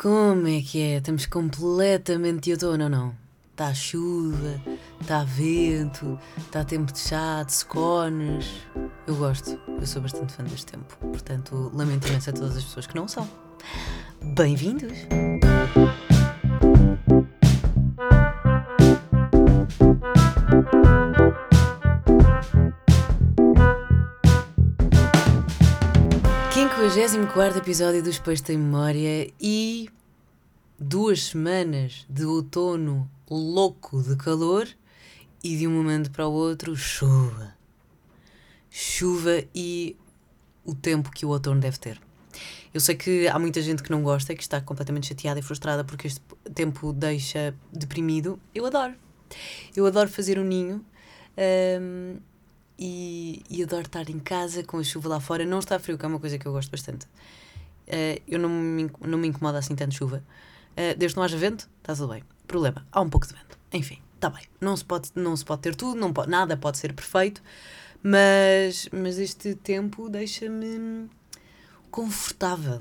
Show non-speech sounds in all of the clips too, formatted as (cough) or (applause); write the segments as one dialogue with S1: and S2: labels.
S1: Como é que é? Estamos completamente de outono ou não? Está chuva, está vento, está tempo de chá, de scones. Eu gosto, eu sou bastante fã deste tempo. Portanto, lamento imenso a todas as pessoas que não são. Bem-vindos! Quinquagésimo quarto episódio dos Peixes Tem Memória e duas semanas de outono louco de calor e de um momento para o outro chuva. Chuva e o tempo que o outono deve ter. Eu sei que há muita gente que não gosta, que está completamente chateada e frustrada porque este tempo deixa deprimido. Eu adoro. Eu adoro fazer um ninho hum, e, e adoro estar em casa com a chuva lá fora. Não está frio, que é uma coisa que eu gosto bastante. Uh, eu não me, não me incomoda assim tanto chuva. Uh, desde que não haja vento, está tudo bem. Problema, há um pouco de vento. Enfim, está bem. Não se pode, não se pode ter tudo, não pode, nada pode ser perfeito, mas, mas este tempo deixa-me confortável.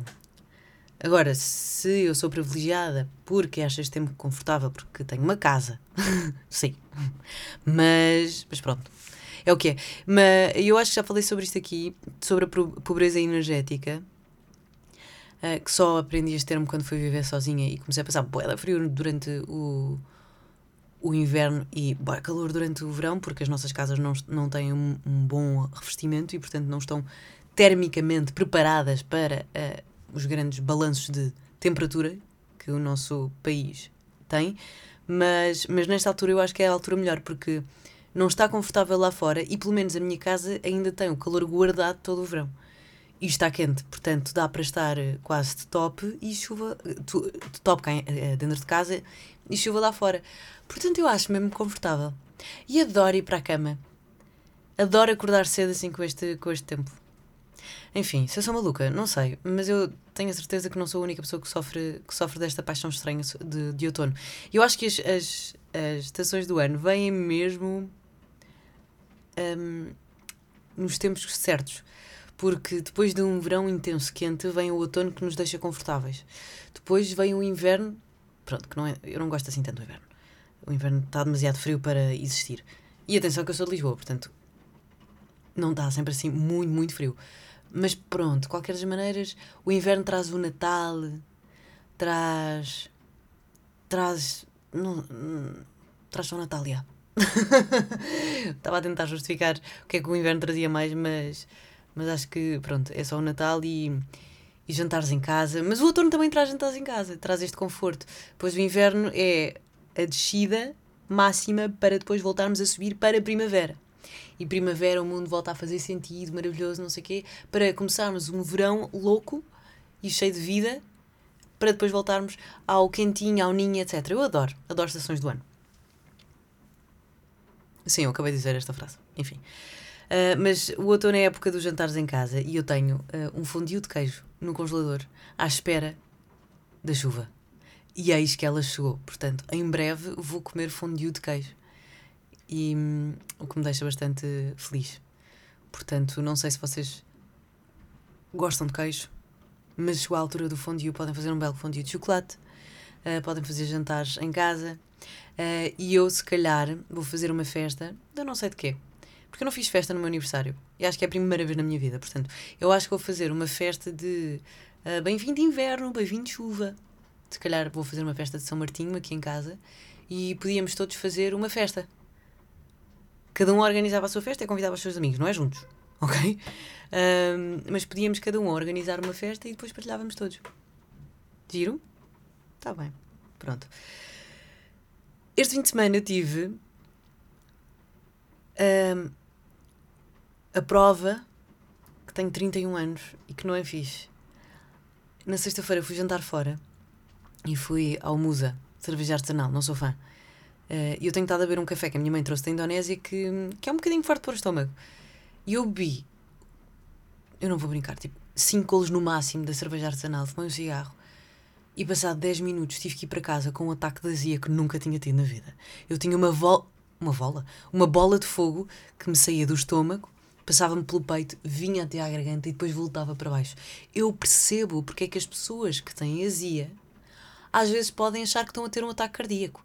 S1: Agora, se eu sou privilegiada porque acho este tempo confortável, porque tenho uma casa, (laughs) sim. Mas, mas pronto, é o que é. Mas eu acho que já falei sobre isto aqui, sobre a pobreza energética. Uh, que só aprendi este termo quando fui viver sozinha e comecei a passar boeda frio durante o, o inverno e boa calor durante o verão, porque as nossas casas não, não têm um, um bom revestimento e, portanto, não estão termicamente preparadas para uh, os grandes balanços de temperatura que o nosso país tem. Mas, mas nesta altura eu acho que é a altura melhor, porque não está confortável lá fora e pelo menos a minha casa ainda tem o calor guardado todo o verão. E está quente, portanto dá para estar eh, quase de top e chuva, eh, de top eh, dentro de casa e chuva lá fora. Portanto eu acho mesmo confortável. E adoro ir para a cama. Adoro acordar cedo assim com este, com este tempo. Enfim, se eu sou maluca, não sei, mas eu tenho a certeza que não sou a única pessoa que sofre, que sofre desta paixão estranha de, de outono. Eu acho que as, as, as estações do ano vêm mesmo um, nos tempos certos. Porque depois de um verão intenso quente, vem o outono que nos deixa confortáveis. Depois vem o inverno, pronto, que não é, eu não gosto assim tanto do inverno. O inverno está demasiado frio para existir. E atenção que eu sou de Lisboa, portanto, não está sempre assim muito, muito frio. Mas pronto, de qualquer das maneiras, o inverno traz o Natal, traz. traz. Não, traz só o Natal, já. (laughs) Estava a tentar justificar o que é que o inverno trazia mais, mas, mas acho que, pronto, é só o Natal e, e jantares em casa. Mas o outono também traz jantares em casa, traz este conforto. Pois o inverno é a descida máxima para depois voltarmos a subir para a primavera. E primavera o mundo volta a fazer sentido, maravilhoso, não sei o quê, para começarmos um verão louco e cheio de vida, para depois voltarmos ao quentinho, ao ninho, etc. Eu adoro, adoro estações do ano. Sim, eu acabei de dizer esta frase. Enfim. Uh, mas o outono é a época dos jantares em casa e eu tenho uh, um fondue de queijo no congelador à espera da chuva. E eis que ela chegou. Portanto, em breve vou comer fondue de queijo. E um, o que me deixa bastante feliz. Portanto, não sei se vocês gostam de queijo, mas chegou a altura do fondue. Podem fazer um belo fondue de chocolate, uh, podem fazer jantares em casa, Uh, e eu, se calhar, vou fazer uma festa, eu não sei de quê. Porque eu não fiz festa no meu aniversário. E acho que é a primeira vez na minha vida. Portanto, eu acho que vou fazer uma festa de uh, bem-vindo inverno, bem-vindo chuva. Se calhar vou fazer uma festa de São Martinho aqui em casa e podíamos todos fazer uma festa. Cada um organizava a sua festa e convidava os seus amigos, não é juntos, (laughs) ok? mas podíamos cada um organizar uma festa e depois partilhávamos todos. Giro? Tá bem. Pronto. Este fim de semana eu tive um, a prova que tenho 31 anos e que não é fixe. Na sexta-feira fui jantar fora e fui ao Musa, cerveja artesanal, não sou fã. Uh, e eu tenho estado a beber um café que a minha mãe trouxe da Indonésia que, que é um bocadinho forte para o estômago. E eu bebi, eu não vou brincar, tipo 5 colos no máximo da cerveja artesanal, fumei um cigarro e passado 10 minutos tive que ir para casa com um ataque de azia que nunca tinha tido na vida. Eu tinha uma bola. Uma bola? Uma bola de fogo que me saía do estômago, passava-me pelo peito, vinha até à garganta e depois voltava para baixo. Eu percebo porque é que as pessoas que têm azia às vezes podem achar que estão a ter um ataque cardíaco.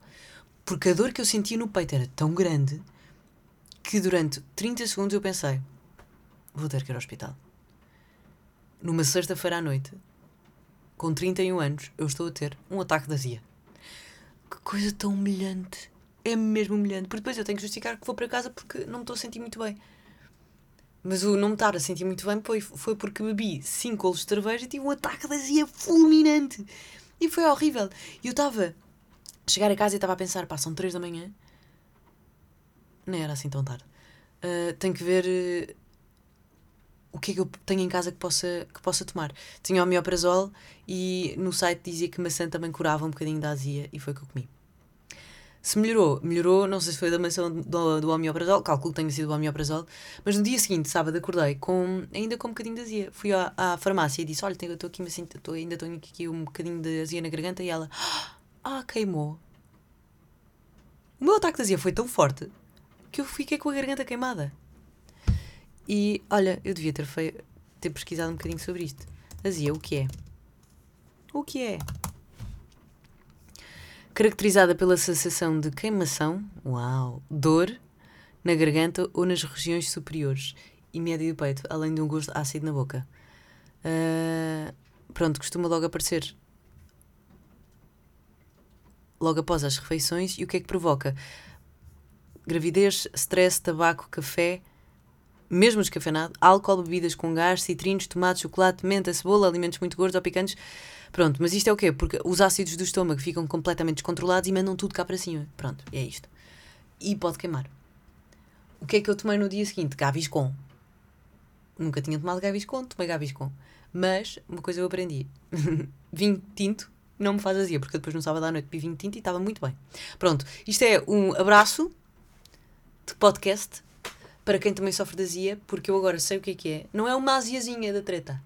S1: Porque a dor que eu sentia no peito era tão grande que durante 30 segundos eu pensei: vou ter que ir ao hospital. Numa sexta-feira à noite, com 31 anos, eu estou a ter um ataque de azia. Que coisa tão humilhante. É mesmo humilhante. Porque depois eu tenho que justificar que vou para casa porque não me estou a sentir muito bem. Mas o não me estar a sentir muito bem foi, foi porque bebi 5 golos de cerveja e tive um ataque de azia fulminante. E foi horrível. E eu estava a chegar a casa e estava a pensar, pá, são 3 da manhã. Nem era assim tão tarde. Uh, tenho que ver o que é que eu tenho em casa que possa, que possa tomar. Tinha homeoprazol e no site dizia que maçã também curava um bocadinho da azia e foi o que eu comi. Se melhorou, melhorou, não sei se foi da maçã do, do homeoprazol, calculo que tenha sido do homeoprazol, mas no dia seguinte, sábado, acordei com, ainda com um bocadinho de azia. Fui à, à farmácia e disse: Olha, eu estou aqui, mas estou, ainda tenho aqui um bocadinho de azia na garganta. E ela: Ah, queimou. O meu ataque de azia foi tão forte que eu fiquei com a garganta queimada. E olha, eu devia ter, feio, ter pesquisado um bocadinho sobre isto. Azia, o que é? O que é? caracterizada pela sensação de queimação, uau, dor na garganta ou nas regiões superiores e médio do peito, além de um gosto ácido na boca. Uh, pronto, costuma logo aparecer logo após as refeições e o que é que provoca? Gravidez, stress, tabaco, café, mesmo descafeinado, álcool, bebidas com gás, citrinos, tomate, chocolate, menta, cebola, alimentos muito gordos ou picantes, Pronto, mas isto é o quê? Porque os ácidos do estômago ficam completamente descontrolados e mandam tudo cá para cima. Pronto, é isto. E pode queimar. O que é que eu tomei no dia seguinte? Gaviscon. Nunca tinha tomado Gaviscon, tomei Gaviscon. Mas, uma coisa eu aprendi. (laughs) vinho tinto não me faz azia, porque depois no sábado à noite bebi vinho tinto e estava muito bem. Pronto, isto é um abraço de podcast para quem também sofre de azia, porque eu agora sei o que é que é. Não é uma aziazinha da treta.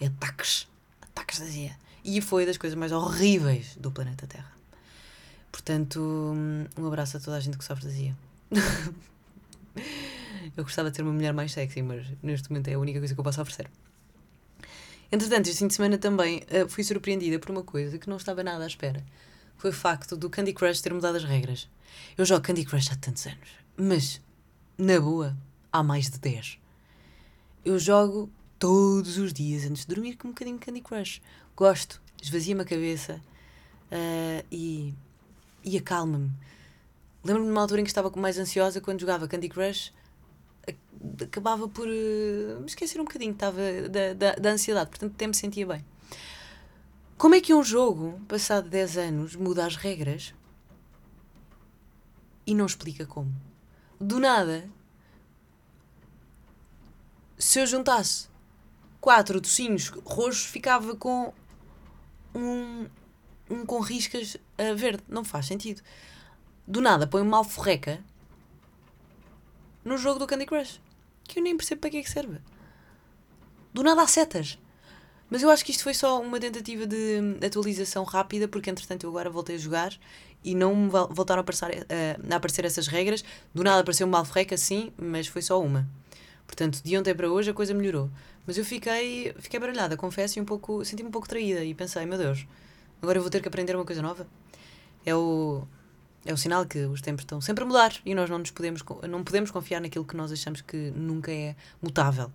S1: É ataques. Ataques de azia. E foi das coisas mais horríveis do planeta Terra. Portanto, um abraço a toda a gente que sofre de azia. (laughs) eu gostava de ter uma mulher mais sexy, mas neste momento é a única coisa que eu posso oferecer. Entretanto, este fim de semana também uh, fui surpreendida por uma coisa que não estava nada à espera. Foi o facto do Candy Crush ter mudado as regras. Eu jogo Candy Crush há tantos anos, mas, na boa, há mais de 10. Eu jogo todos os dias antes de dormir com um bocadinho de Candy Crush gosto, esvazia-me a cabeça uh, e, e acalma-me. Lembro-me de uma altura em que estava mais ansiosa quando jogava Candy Crush, acabava por uh, me esquecer um bocadinho estava da, da, da ansiedade, portanto até me sentia bem. Como é que um jogo, passado 10 anos, muda as regras e não explica como? Do nada, se eu juntasse quatro docinhos roxos, ficava com um, um com riscas uh, verde. Não faz sentido. Do nada põe uma alforreca no jogo do Candy Crush. Que eu nem percebo para que é que serve. Do nada há setas. Mas eu acho que isto foi só uma tentativa de atualização rápida, porque entretanto eu agora voltei a jogar e não voltaram a aparecer, uh, a aparecer essas regras. Do nada apareceu uma alforreca, sim, mas foi só uma. Portanto, de ontem para hoje a coisa melhorou. Mas eu fiquei, fiquei baralhada, confesso, e um pouco, senti-me um pouco traída e pensei, meu Deus, agora eu vou ter que aprender uma coisa nova. É o, é o sinal que os tempos estão sempre a mudar e nós não nos podemos, não podemos confiar naquilo que nós achamos que nunca é mutável.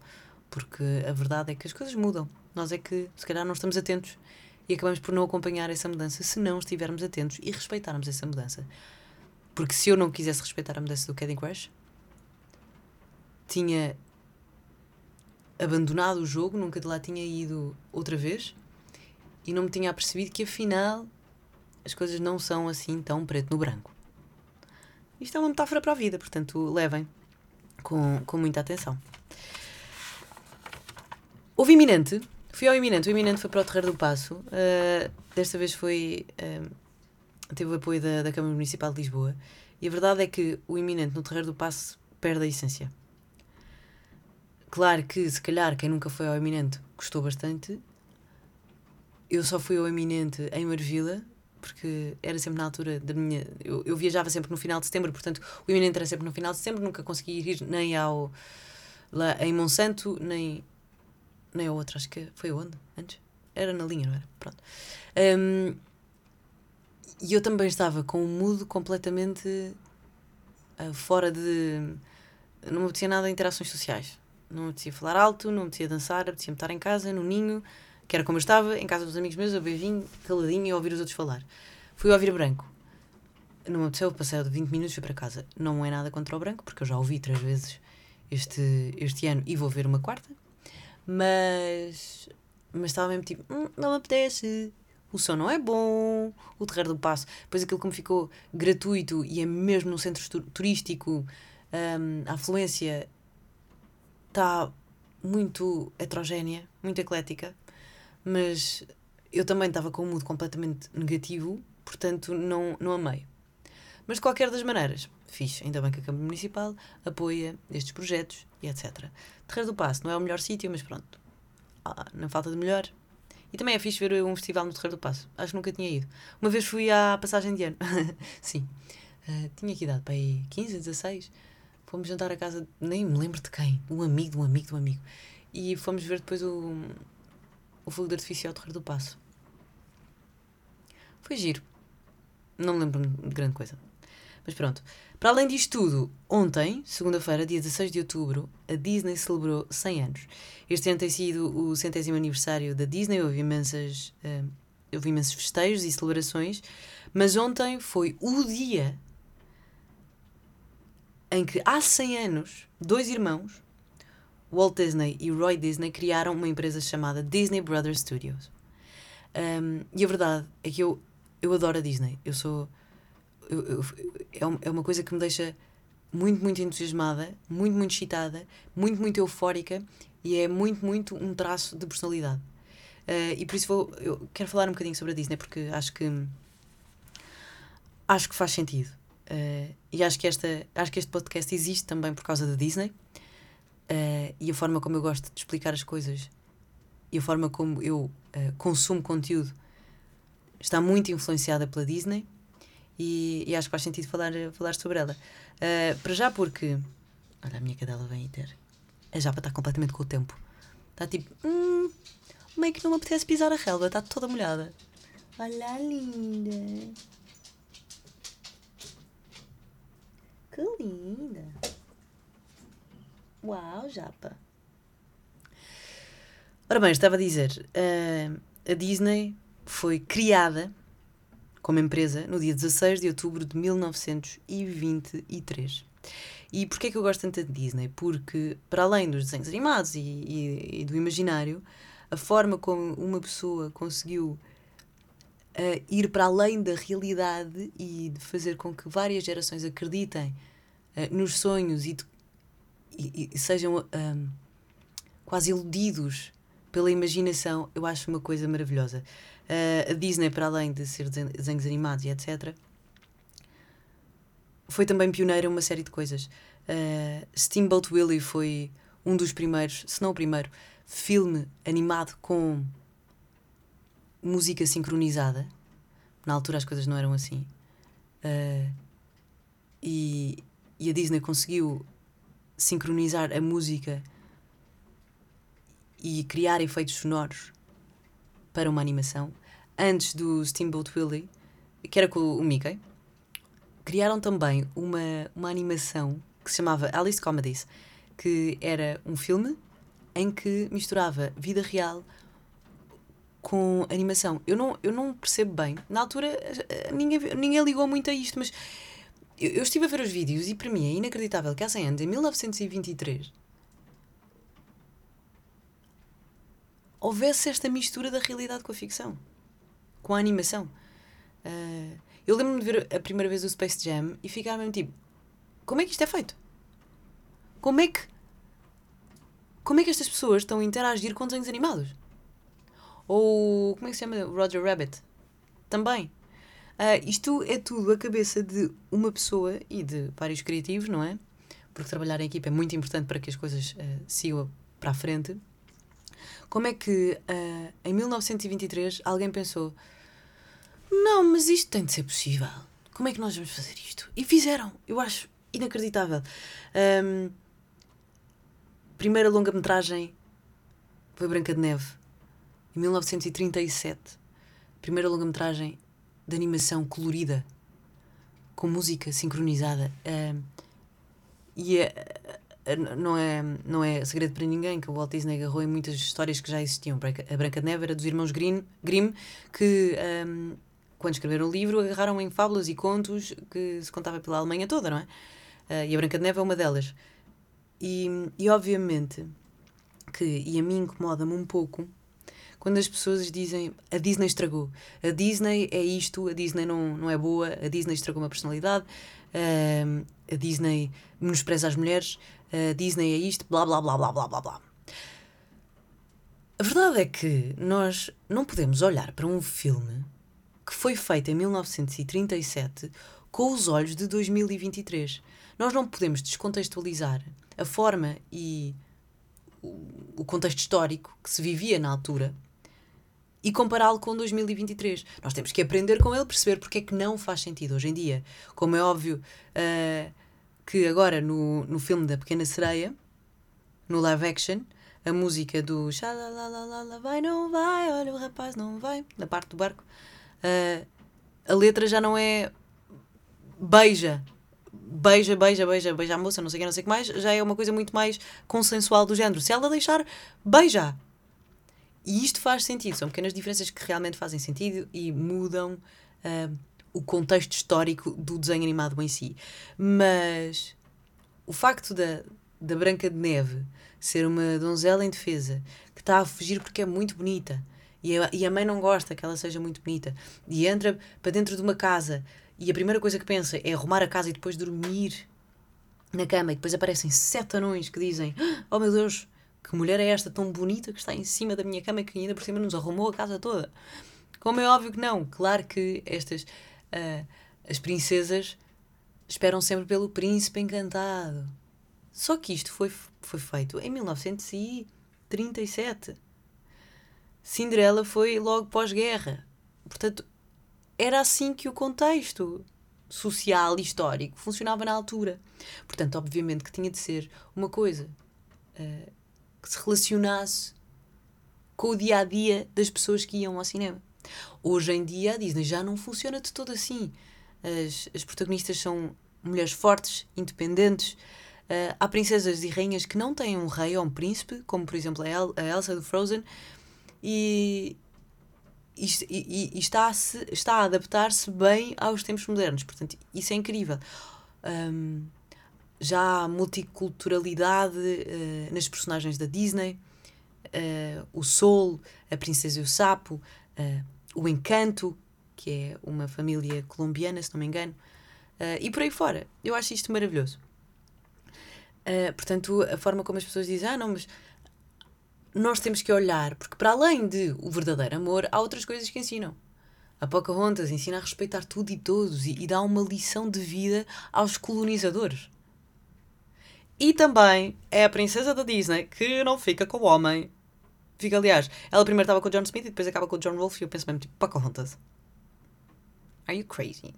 S1: Porque a verdade é que as coisas mudam. Nós é que, se calhar, não estamos atentos e acabamos por não acompanhar essa mudança se não estivermos atentos e respeitarmos essa mudança. Porque se eu não quisesse respeitar a mudança do Candy Crush, tinha abandonado o jogo, nunca de lá tinha ido outra vez e não me tinha apercebido que afinal as coisas não são assim tão preto no branco. Isto é uma metáfora para a vida, portanto levem com, com muita atenção. Houve iminente, fui ao iminente, o iminente foi para o Terreiro do Passo, uh, desta vez foi. Uh, teve o apoio da, da Câmara Municipal de Lisboa e a verdade é que o iminente no Terreiro do Passo perde a essência. Claro que, se calhar, quem nunca foi ao Eminente gostou bastante. Eu só fui ao Eminente em Marvila, porque era sempre na altura da minha. Eu, eu viajava sempre no final de setembro, portanto, o Eminente era sempre no final de setembro, nunca consegui ir nem ao. lá em Monsanto, nem. Nem a outra, acho que foi onde? Antes? Era na linha, não era? Pronto. Um, e eu também estava com um mood completamente uh, fora de. Não me apetecia nada de interações sociais. Não me apetecia falar alto, não me apetecia dançar, apetecia-me estar em casa, no ninho, que era como eu estava, em casa dos amigos meus, a beijinho, caladinho e ouvir os outros falar. Fui ouvir branco. Não me apeteceu, passei de 20 minutos e fui para casa. Não é nada contra o branco, porque eu já ouvi três vezes este, este ano e vou ver uma quarta. Mas, mas estava mesmo tipo, hum, não me apetece, o som não é bom, o Terreiro do Passo. Depois aquilo como ficou gratuito e é mesmo num centro turístico, um, a afluência está muito heterogénea, muito eclética, mas eu também estava com um mood completamente negativo, portanto não, não amei. Mas de qualquer das maneiras, fixe, ainda bem que a Câmara Municipal apoia estes projetos e etc. Terreiro do Passo não é o melhor sítio, mas pronto, ah, na falta de melhor, e também é fixe ver um festival no Terreiro do Passo. Acho que nunca tinha ido. Uma vez fui à passagem de ano. (laughs) Sim. Uh, tinha que idade para aí 15, 16. Fomos jantar a casa, nem me lembro de quem. Um amigo, de um amigo, de um amigo. E fomos ver depois o, o fogo de artifício ao Terreiro do Passo. Foi giro. Não me lembro de grande coisa. Mas pronto. Para além disto tudo, ontem, segunda-feira, dia 16 de outubro, a Disney celebrou 100 anos. Este ano tem sido o centésimo aniversário da Disney, houve, imensas, uh, houve imensos festejos e celebrações, mas ontem foi o dia em que há 100 anos, dois irmãos, Walt Disney e Roy Disney, criaram uma empresa chamada Disney Brothers Studios. Um, e a verdade é que eu, eu adoro a Disney. Eu sou eu, eu, é, é uma coisa que me deixa muito, muito entusiasmada, muito, muito excitada, muito, muito eufórica e é muito, muito um traço de personalidade. Uh, e por isso vou, eu quero falar um bocadinho sobre a Disney porque acho que acho que faz sentido. Uh, e acho que, esta, acho que este podcast existe também por causa da Disney uh, e a forma como eu gosto de explicar as coisas e a forma como eu consumo conteúdo está muito influenciada pela Disney e, e, acho que faz sentido falar, falar sobre ela. Uh, para já porque. Olha, a minha cadela vem aí ter. A japa está completamente com o tempo. Está tipo. Hum, meio que não me apetece pisar a relva, está toda molhada. Olha, linda. Que linda. Uau, japa. Ora bem, estava a dizer. Uh, a Disney foi criada como empresa no dia 16 de outubro de 1923. E porquê é que eu gosto tanto da Disney? Porque, para além dos desenhos animados e, e, e do imaginário, a forma como uma pessoa conseguiu uh, ir para além da realidade e de fazer com que várias gerações acreditem uh, nos sonhos e, de, e sejam uh, quase iludidos pela imaginação, eu acho uma coisa maravilhosa. Uh, a Disney, para além de ser desenhos animados e etc., foi também pioneira em uma série de coisas. Uh, Steamboat Willie foi um dos primeiros, se não o primeiro, filme animado com música sincronizada. Na altura as coisas não eram assim. Uh, e, e a Disney conseguiu sincronizar a música e criar efeitos sonoros para uma animação antes do Steamboat Willie, que era com o Mickey, criaram também uma, uma animação que se chamava Alice Comedies, que era um filme em que misturava vida real com animação. Eu não, eu não percebo bem. Na altura eh, ninguém, ninguém ligou muito a isto, mas eu, eu estive a ver os vídeos e para mim é inacreditável que há 100 anos, em 1923, houvesse esta mistura da realidade com a ficção com a animação. Uh, eu lembro-me de ver a primeira vez o Space Jam e ficar mesmo tipo: como é que isto é feito? Como é que. Como é que estas pessoas estão a interagir com desenhos animados? Ou. como é que se chama? Roger Rabbit. Também. Uh, isto é tudo a cabeça de uma pessoa e de vários criativos, não é? Porque trabalhar em equipa é muito importante para que as coisas uh, sigam para a frente. Como é que uh, em 1923 alguém pensou: não, mas isto tem de ser possível. Como é que nós vamos fazer isto? E fizeram. Eu acho inacreditável. Um, primeira longa-metragem foi Branca de Neve, em 1937. Primeira longa-metragem de animação colorida, com música sincronizada. Uh, e é, não, é, não é segredo para ninguém que o Walt Disney agarrou em muitas histórias que já existiam. A Branca de Neve era dos irmãos Grimm, Grimm que, um, quando escreveram o livro, agarraram em fábulas e contos que se contava pela Alemanha toda, não é? Uh, e a Branca de Neve é uma delas. E, e obviamente que, e a mim incomoda-me um pouco, quando as pessoas dizem a Disney estragou, a Disney é isto, a Disney não, não é boa, a Disney estragou uma personalidade, uh, a Disney menospreza as mulheres, a Disney é isto, blá blá blá blá blá blá blá. A verdade é que nós não podemos olhar para um filme que foi feito em 1937 com os olhos de 2023. Nós não podemos descontextualizar a forma e o contexto histórico que se vivia na altura e compará-lo com 2023. Nós temos que aprender com ele, perceber porque é que não faz sentido hoje em dia. Como é óbvio uh, que agora no, no filme da Pequena Sereia, no live action, a música do lá vai, não vai, olha o rapaz não vai, na parte do barco, uh, a letra já não é beija, beija, beija, beija, beija a moça, não sei o que, não sei o que mais, já é uma coisa muito mais consensual do género. Se ela deixar, beija. E isto faz sentido, são pequenas diferenças que realmente fazem sentido e mudam uh, o contexto histórico do desenho animado em si. Mas o facto da, da Branca de Neve ser uma donzela em defesa que está a fugir porque é muito bonita e a, e a mãe não gosta que ela seja muito bonita e entra para dentro de uma casa e a primeira coisa que pensa é arrumar a casa e depois dormir na cama. E depois aparecem sete anões que dizem: Oh meu Deus, que mulher é esta tão bonita que está em cima da minha cama e que ainda por cima nos arrumou a casa toda? Como é óbvio que não. Claro que estas. Uh, as princesas esperam sempre pelo príncipe encantado. Só que isto foi, foi feito em 1937. Cinderela foi logo pós-guerra. Portanto, era assim que o contexto social e histórico funcionava na altura. Portanto, obviamente que tinha de ser uma coisa uh, que se relacionasse com o dia a dia das pessoas que iam ao cinema. Hoje em dia a Disney já não funciona de todo assim. As, as protagonistas são mulheres fortes, independentes. Uh, há princesas e rainhas que não têm um rei ou um príncipe, como por exemplo a, El a Elsa do Frozen, e, e, e, e está, se, está a adaptar-se bem aos tempos modernos. Portanto, isso é incrível. Um, já há multiculturalidade uh, nas personagens da Disney. Uh, o Sol, a Princesa e o Sapo, uh, o Encanto, que é uma família colombiana, se não me engano, e por aí fora. Eu acho isto maravilhoso. portanto, a forma como as pessoas dizem, ah, não, mas nós temos que olhar, porque para além de o verdadeiro amor, há outras coisas que ensinam. A Pocahontas ensina a respeitar tudo e todos e, e dá uma lição de vida aos colonizadores. E também é a princesa da Disney que não fica com o homem. Fica, aliás, ela primeiro estava com o John Smith e depois acaba com o John Wolfe e eu penso mesmo, tipo, Pocahontas. Are you crazy?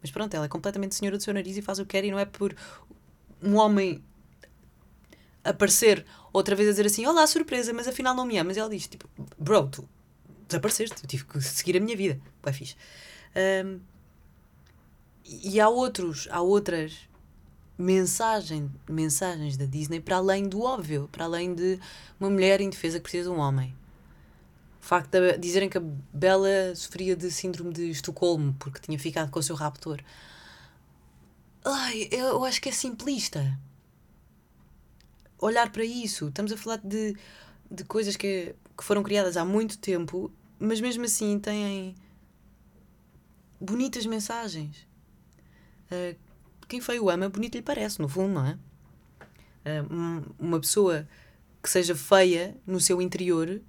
S1: Mas pronto, ela é completamente senhora do seu nariz e faz o que quer e não é por um homem aparecer outra vez a dizer assim: Olá, surpresa, mas afinal não me amas. E ela diz: tipo, Bro, tu desapareceste, eu tive que seguir a minha vida. Vai fixe. Um, e há outros, há outras mensagem, mensagens da Disney para além do óbvio, para além de uma mulher indefesa que precisa de um homem. O facto de dizerem que a Bela sofria de síndrome de Estocolmo porque tinha ficado com o seu raptor. Ai, eu acho que é simplista olhar para isso. Estamos a falar de, de coisas que, que foram criadas há muito tempo, mas mesmo assim têm bonitas mensagens. Uh, quem feio ama, bonito lhe parece, no fundo, não é? Uh, uma pessoa que seja feia no seu interior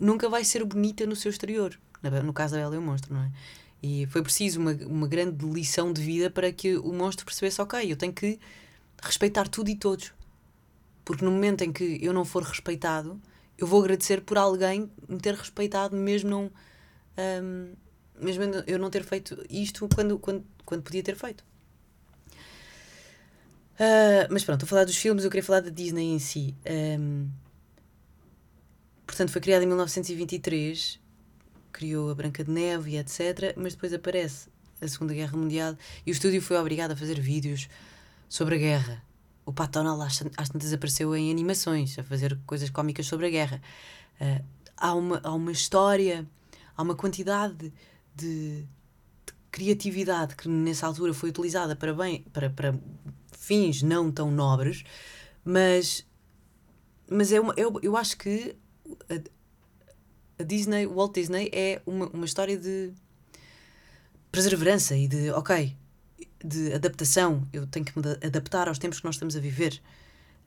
S1: nunca vai ser bonita no seu exterior. No caso da Bela e o Monstro, não é? E foi preciso uma, uma grande lição de vida para que o monstro percebesse: ok, eu tenho que respeitar tudo e todos. Porque no momento em que eu não for respeitado, eu vou agradecer por alguém me ter respeitado, mesmo não. Um, mesmo eu não ter feito isto quando, quando, quando podia ter feito. Uh, mas pronto, a falar dos filmes, eu queria falar da Disney em si. Um, portanto, foi criada em 1923 criou a Branca de Neve e etc. Mas depois aparece a Segunda Guerra Mundial e o estúdio foi obrigado a fazer vídeos sobre a guerra. O Pat Donald às tantas apareceu em animações, a fazer coisas cómicas sobre a guerra. Uh, há, uma, há uma história, há uma quantidade de, de, criatividade que nessa altura foi utilizada para, bem, para, para fins não tão nobres, mas, mas é uma, eu, eu acho que a, a Disney, o Walt Disney é uma, uma história de perseverança e de, ok, de adaptação. Eu tenho que me adaptar aos tempos que nós estamos a viver.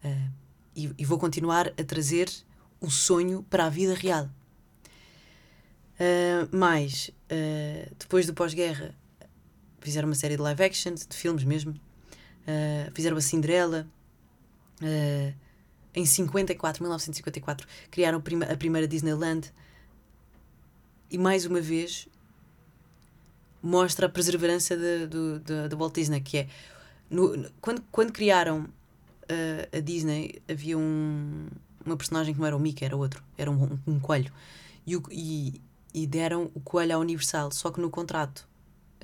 S1: Uh, e, e, vou continuar a trazer o sonho para a vida real. Uh, mais, uh, depois do pós-guerra, fizeram uma série de live action, de filmes mesmo. Fizeram a Cinderela. em 54, 1954, criaram a, primeira Disneyland. E mais uma vez mostra a perseverança da Walt Disney, que é no, quando, quando criaram uh, a Disney havia um, uma personagem que não era o Mickey, era outro, era um, um, um coelho e, o, e, e, deram o coelho à Universal, só que no contrato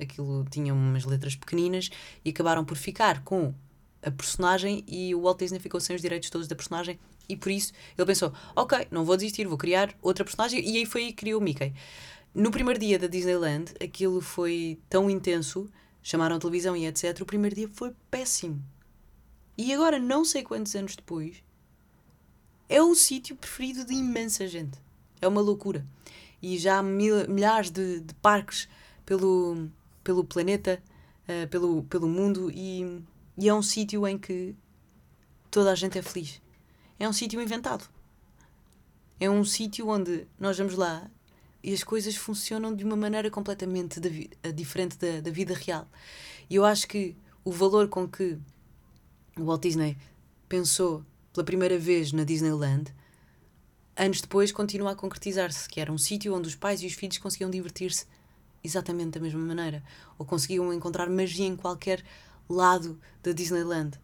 S1: aquilo tinha umas letras pequeninas e acabaram por ficar com a personagem e o Walt Disney ficou sem os direitos todos da personagem e por isso ele pensou, ok, não vou desistir, vou criar outra personagem e aí foi aí que criou o Mickey. No primeiro dia da Disneyland, aquilo foi tão intenso, chamaram a televisão e etc. O primeiro dia foi péssimo. E agora, não sei quantos anos depois, é o sítio preferido de imensa gente. É uma loucura. E já há mil, milhares de, de, parques pelo, pelo planeta, uh, pelo, pelo mundo, e, e é um sítio em que toda a gente é feliz. É um sítio inventado. É um sítio onde nós vamos lá e as coisas funcionam de uma maneira completamente eh, diferente da, da vida real. E eu acho que o valor com que o Walt Disney pensou pela primeira vez na Disneyland, anos depois continua a concretizar-se, que era um sítio onde os pais e os filhos conseguiam divertir-se exatamente da mesma maneira, ou conseguiam encontrar magia em qualquer lado da Disneyland.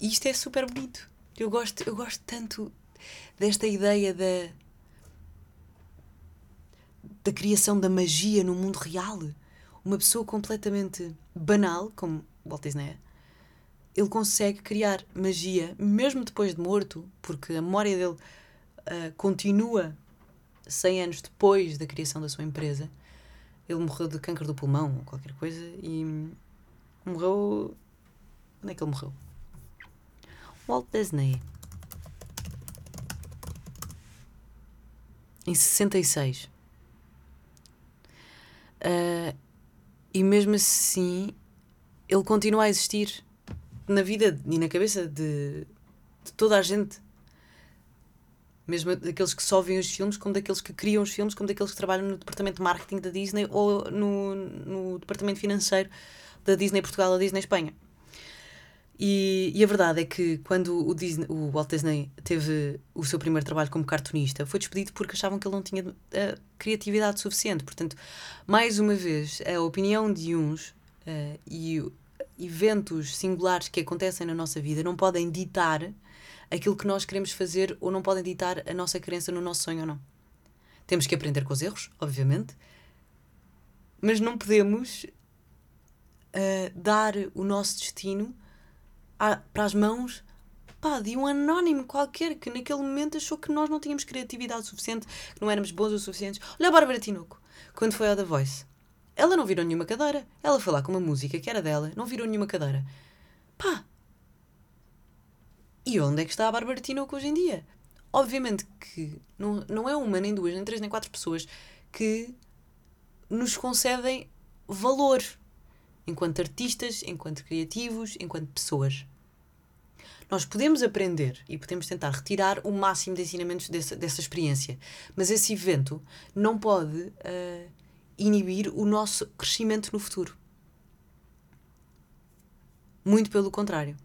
S1: E isto é super bonito. Eu gosto, eu gosto tanto desta ideia da, da criação da magia no mundo real. Uma pessoa completamente banal, como Walt Disney é, ele consegue criar magia mesmo depois de morto, porque a memória dele uh, continua 100 anos depois da criação da sua empresa. Ele morreu de câncer do pulmão ou qualquer coisa e morreu. Onde é que ele morreu? Walt Disney em 66. Uh, ah, e mesmo assim, ele continua a existir na vida e na cabeça de, de toda a gente. Mesmo daqueles que só veem os filmes, como daqueles que criam os filmes, como daqueles que trabalham no departamento de marketing da Disney ou no, no departamento financeiro da Disney Portugal ou Disney Espanha. E, e, a verdade é que quando o, Disney, o, Walt Disney teve o seu primeiro trabalho como cartunista, foi despedido porque achavam que ele não tinha uh, criatividade suficiente. Portanto, mais uma vez, a opinião de uns uh, e eventos singulares que acontecem na nossa vida não podem ditar aquilo que nós queremos fazer ou não podem ditar a nossa crença no nosso sonho ou não. Temos que aprender com os erros, obviamente, mas não podemos uh, dar o nosso destino para as mãos pá, de um anónimo qualquer que naquele momento achou que nós não tínhamos criatividade suficiente, que não éramos bons o suficientes. Olha a Bárbara Tinoco, quando foi ao The Voice. Ela não virou nenhuma cadeira. Ela foi lá com uma música que era dela, não virou nenhuma cadeira. Pá! E onde é que está a Bárbara Tinoco hoje em dia? Obviamente que não, não é uma, nem duas, nem três, nem quatro pessoas que nos concedem valor enquanto artistas, enquanto criativos, enquanto pessoas. Nós podemos aprender e podemos tentar retirar o máximo de ensinamentos dessa, dessa experiência, mas esse evento não pode uh, inibir o nosso crescimento no futuro. Muito pelo contrário.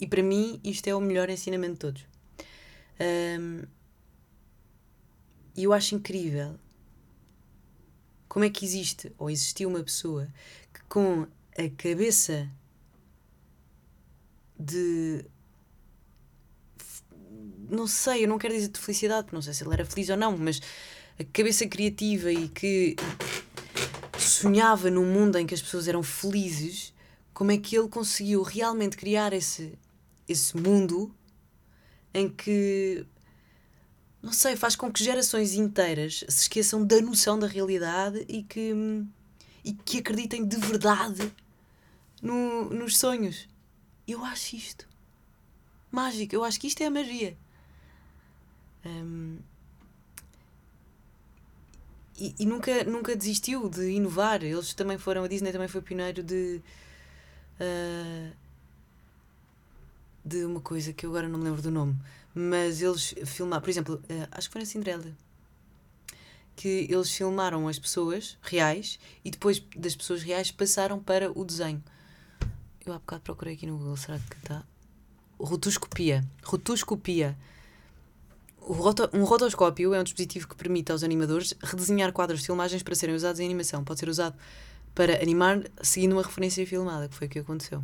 S1: E para mim, isto é o melhor ensinamento de todos. Um, e eu acho incrível como é que existe ou existiu uma pessoa com a cabeça de não sei, eu não quero dizer de felicidade, porque não sei se ele era feliz ou não, mas a cabeça criativa e que sonhava num mundo em que as pessoas eram felizes, como é que ele conseguiu realmente criar esse, esse mundo em que não sei, faz com que gerações inteiras se esqueçam da noção da realidade e que, e que acreditem de verdade no, nos sonhos. Eu acho isto mágico. Eu acho que isto é a magia. Um, e, e, nunca, nunca desistiu de inovar. Eles também foram, a Disney também foi pioneiro de. Uh, de uma coisa que eu agora não me lembro do nome, mas eles filmaram, por exemplo, uh, acho que foi na Cinderela, que eles filmaram as pessoas reais e depois das pessoas reais passaram para o desenho. Eu há bocado procurei aqui no Google, será que está? Rotoscopia. Rotoscopia. Um rotoscópio é um dispositivo que permite aos animadores redesenhar quadros de filmagens para serem usados em animação. Pode ser usado para animar seguindo uma referência filmada, que foi o que aconteceu.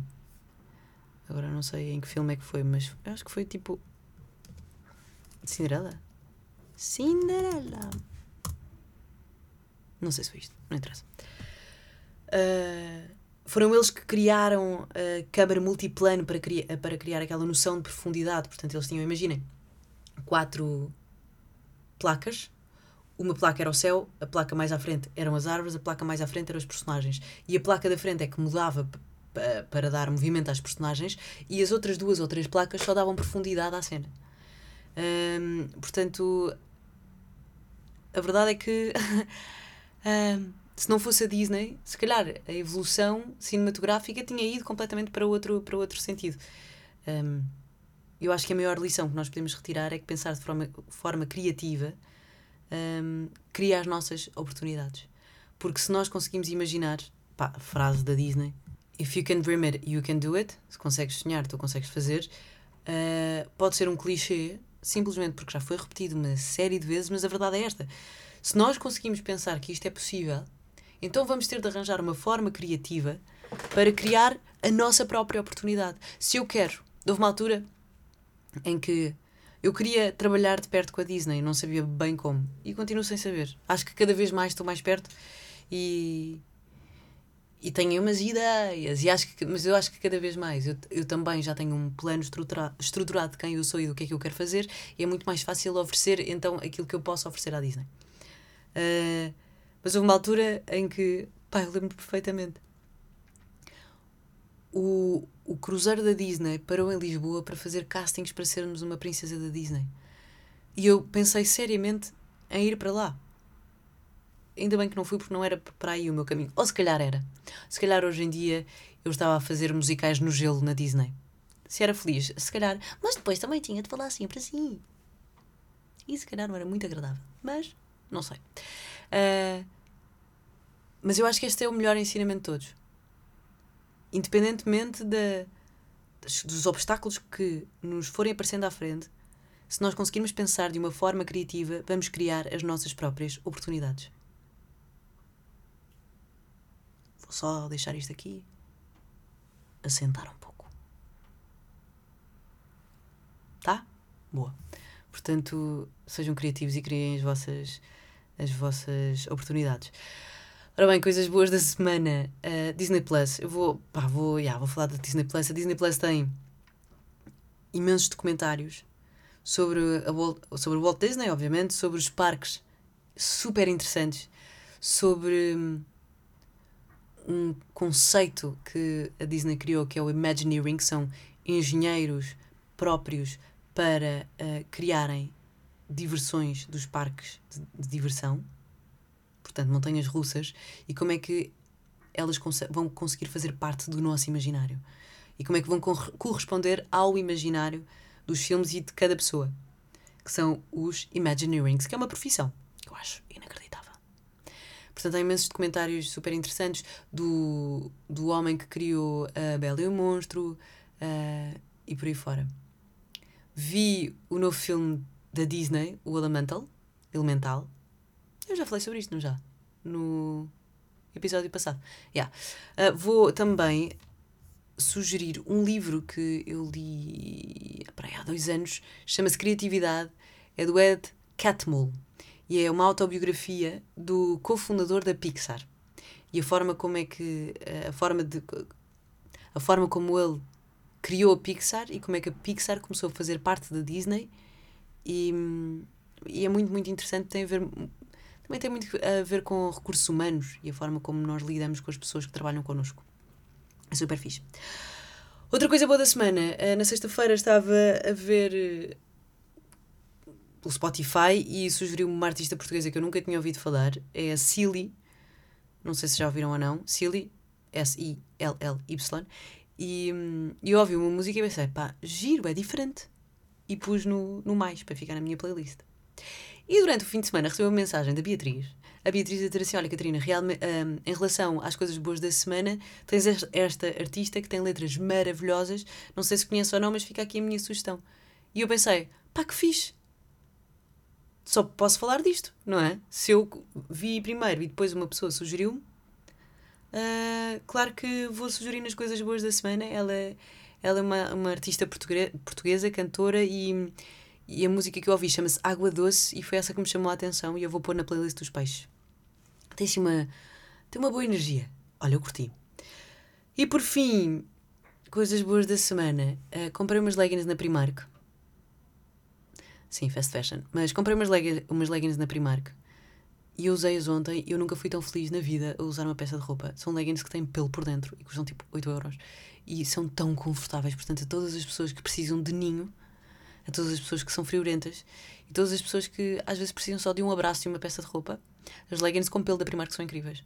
S1: Agora não sei em que filme é que foi, mas acho que foi tipo. Cinderela? Cinderela! Não sei se foi isto, não interessa. Uh, foram eles que criaram a câmara multiplano para, criar, para criar aquela noção de profundidade. Portanto, eles tinham, imaginem, quatro placas. Uma placa era o céu, a placa mais à frente eram as árvores, a placa mais à frente eram os personagens. E a placa da frente é que mudava para dar movimento às personagens e as outras duas ou três placas só davam profundidade à cena. Hum, portanto, a verdade é que (laughs) hum, se não fosse a Disney, se calhar a evolução cinematográfica tinha ido completamente para outro, para outro sentido. Um, eu acho que a maior lição que nós podemos retirar é que pensar de forma, forma criativa um, cria as nossas oportunidades. Porque se nós conseguimos imaginar, pá, frase da Disney, if you can dream it, you can do it, se consegues sonhar, tu consegues fazer, uh, pode ser um clichê, simplesmente porque já foi repetido uma série de vezes, mas a verdade é esta. Se nós conseguimos pensar que isto é possível, então vamos ter de arranjar uma forma criativa para criar a nossa própria oportunidade. Se eu quero, houve uma altura em que eu queria trabalhar de perto com a Disney, não sabia bem como. E continuo sem saber. Acho que cada vez mais estou mais perto e. E tenho umas ideias, e acho que, mas eu acho que cada vez mais. Eu, eu também já tenho um plano estruturado, estruturado de quem eu sou e do que é que eu quero fazer, e é muito mais fácil oferecer então aquilo que eu posso oferecer à Disney. Uh, mas houve uma altura em que, pá, eu lembro perfeitamente. O, o cruzeiro da Disney parou em Lisboa para fazer castings para sermos uma princesa da Disney. E eu pensei seriamente em ir para lá. Ainda bem que não fui porque não era para aí o meu caminho. Ou se calhar era. Se calhar hoje em dia eu estava a fazer musicais no gelo na Disney. Se era feliz, se calhar. Mas depois também tinha de falar sempre assim. E se calhar não era muito agradável. Mas, não sei. Uh, mas eu acho que este é o melhor ensinamento de todos. Independentemente de, dos obstáculos que nos forem aparecendo à frente, se nós conseguirmos pensar de uma forma criativa, vamos criar as nossas próprias oportunidades. Vou só deixar isto aqui, assentar um pouco. Tá? Boa. Portanto, sejam criativos e criem as vossas, as vossas oportunidades. Ora bem, coisas boas da semana. Uh, Disney Plus. Eu vou, pá, vou, yeah, vou falar da Disney Plus. A Disney Plus tem imensos documentários sobre, a, sobre o Walt Disney, obviamente, sobre os parques super interessantes, sobre hum, um conceito que a Disney criou, que é o Imagineering, que são engenheiros próprios para uh, criarem diversões dos parques de, de diversão portanto, montanhas russas, e como é que elas vão conseguir fazer parte do nosso imaginário. E como é que vão corresponder ao imaginário dos filmes e de cada pessoa. Que são os Imagineerings, que é uma profissão que eu acho inacreditável. Portanto, há imensos documentários super interessantes do, do homem que criou a Bela e o Monstro uh, e por aí fora. Vi o novo filme da Disney, o Elemental, Elemental, eu já falei sobre isto, não já? No episódio passado. Yeah. Uh, vou também sugerir um livro que eu li há dois anos, chama-se Criatividade, é do Ed Catmull e é uma autobiografia do cofundador da Pixar. E a forma como é que a forma de a forma como ele criou a Pixar e como é que a Pixar começou a fazer parte da Disney. E, e é muito muito interessante tem a ver também tem muito a ver com recursos humanos e a forma como nós lidamos com as pessoas que trabalham connosco. É super fixe. Outra coisa boa da semana eh, na sexta-feira estava a ver eh, o Spotify e sugeriu-me uma artista portuguesa que eu nunca tinha ouvido falar é a Silly não sei se já ouviram ou não, Silly, S-I-L-L-Y, e, e eu ouvi uma música e pensei, pá, giro, é diferente. E pus no, no mais, para ficar na minha playlist. E durante o fim de semana recebi uma mensagem da Beatriz. A Beatriz a assim: Olha, Catarina, realmente, um, em relação às coisas boas da semana, tens esta artista que tem letras maravilhosas. Não sei se conhece ou não, mas fica aqui a minha sugestão. E eu pensei: pá, que fixe! Só posso falar disto, não é? Se eu vi primeiro e depois uma pessoa sugeriu-me, uh, claro que vou sugerir nas coisas boas da semana. Ela, é, ela é uma, uma artista portuguesa, portuguesa cantora, e, e a música que eu ouvi chama-se Água Doce e foi essa que me chamou a atenção. E eu vou pôr na playlist dos peixes. Tem assim uma, tem uma boa energia. Olha, eu curti. E por fim, coisas boas da semana. Uh, comprei umas leggings na Primark Sim, fast fashion. Mas comprei umas, leg umas leggings na Primark e usei-as ontem e eu nunca fui tão feliz na vida a usar uma peça de roupa. São leggings que têm pelo por dentro e custam tipo 8 euros. E são tão confortáveis. Portanto, a todas as pessoas que precisam de ninho, a todas as pessoas que são friorentas e todas as pessoas que às vezes precisam só de um abraço e uma peça de roupa, as leggings com pelo da Primark são incríveis.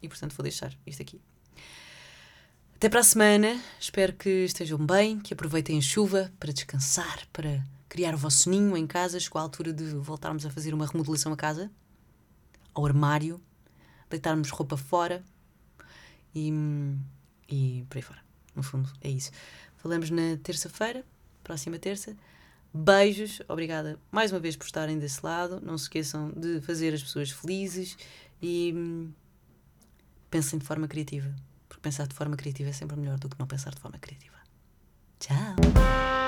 S1: E portanto vou deixar isto aqui. Até para a semana. Espero que estejam bem, que aproveitem a chuva para descansar, para criar o vosso ninho em casa. Chegou a altura de voltarmos a fazer uma remodelação a casa, ao armário, deitarmos roupa fora e, e por aí fora. No fundo, é isso. Falamos na terça-feira, próxima terça. Beijos, obrigada mais uma vez por estarem desse lado. Não se esqueçam de fazer as pessoas felizes e hum, pensem de forma criativa. Porque pensar de forma criativa é sempre melhor do que não pensar de forma criativa. Tchau!